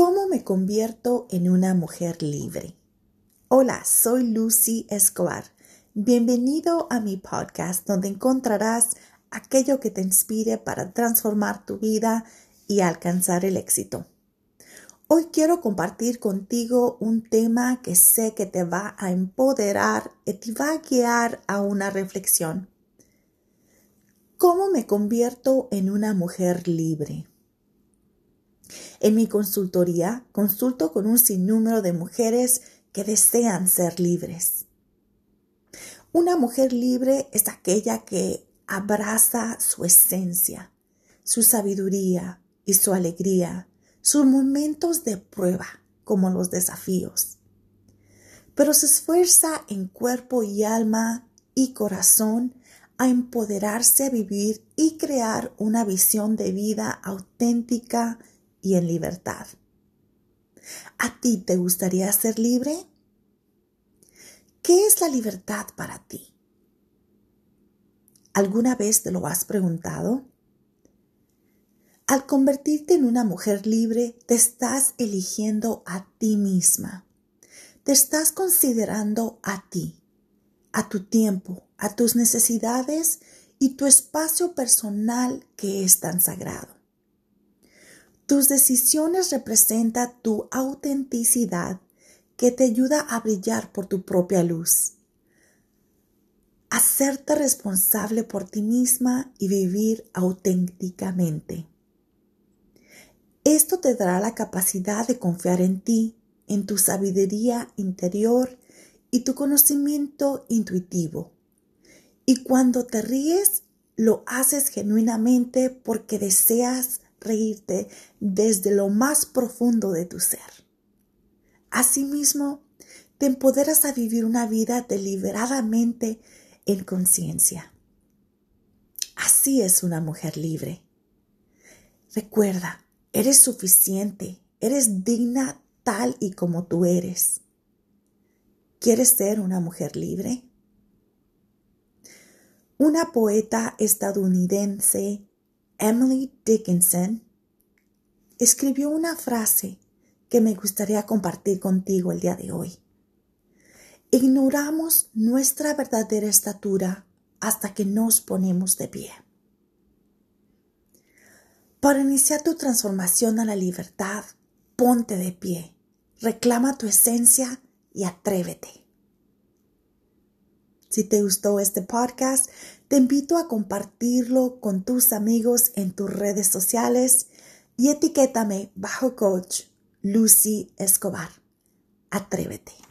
¿Cómo me convierto en una mujer libre? Hola, soy Lucy Escobar. Bienvenido a mi podcast donde encontrarás aquello que te inspire para transformar tu vida y alcanzar el éxito. Hoy quiero compartir contigo un tema que sé que te va a empoderar y te va a guiar a una reflexión. ¿Cómo me convierto en una mujer libre? En mi consultoría consulto con un sinnúmero de mujeres que desean ser libres. Una mujer libre es aquella que abraza su esencia, su sabiduría y su alegría, sus momentos de prueba como los desafíos. Pero se esfuerza en cuerpo y alma y corazón a empoderarse a vivir y crear una visión de vida auténtica y en libertad. ¿A ti te gustaría ser libre? ¿Qué es la libertad para ti? ¿Alguna vez te lo has preguntado? Al convertirte en una mujer libre, te estás eligiendo a ti misma. Te estás considerando a ti, a tu tiempo, a tus necesidades y tu espacio personal que es tan sagrado. Tus decisiones representan tu autenticidad que te ayuda a brillar por tu propia luz. Hacerte responsable por ti misma y vivir auténticamente. Esto te dará la capacidad de confiar en ti, en tu sabiduría interior y tu conocimiento intuitivo. Y cuando te ríes, lo haces genuinamente porque deseas reírte desde lo más profundo de tu ser. Asimismo, te empoderas a vivir una vida deliberadamente en conciencia. Así es una mujer libre. Recuerda, eres suficiente, eres digna tal y como tú eres. ¿Quieres ser una mujer libre? Una poeta estadounidense Emily Dickinson escribió una frase que me gustaría compartir contigo el día de hoy. Ignoramos nuestra verdadera estatura hasta que nos ponemos de pie. Para iniciar tu transformación a la libertad, ponte de pie, reclama tu esencia y atrévete. Si te gustó este podcast, te invito a compartirlo con tus amigos en tus redes sociales y etiquétame bajo coach Lucy Escobar. Atrévete.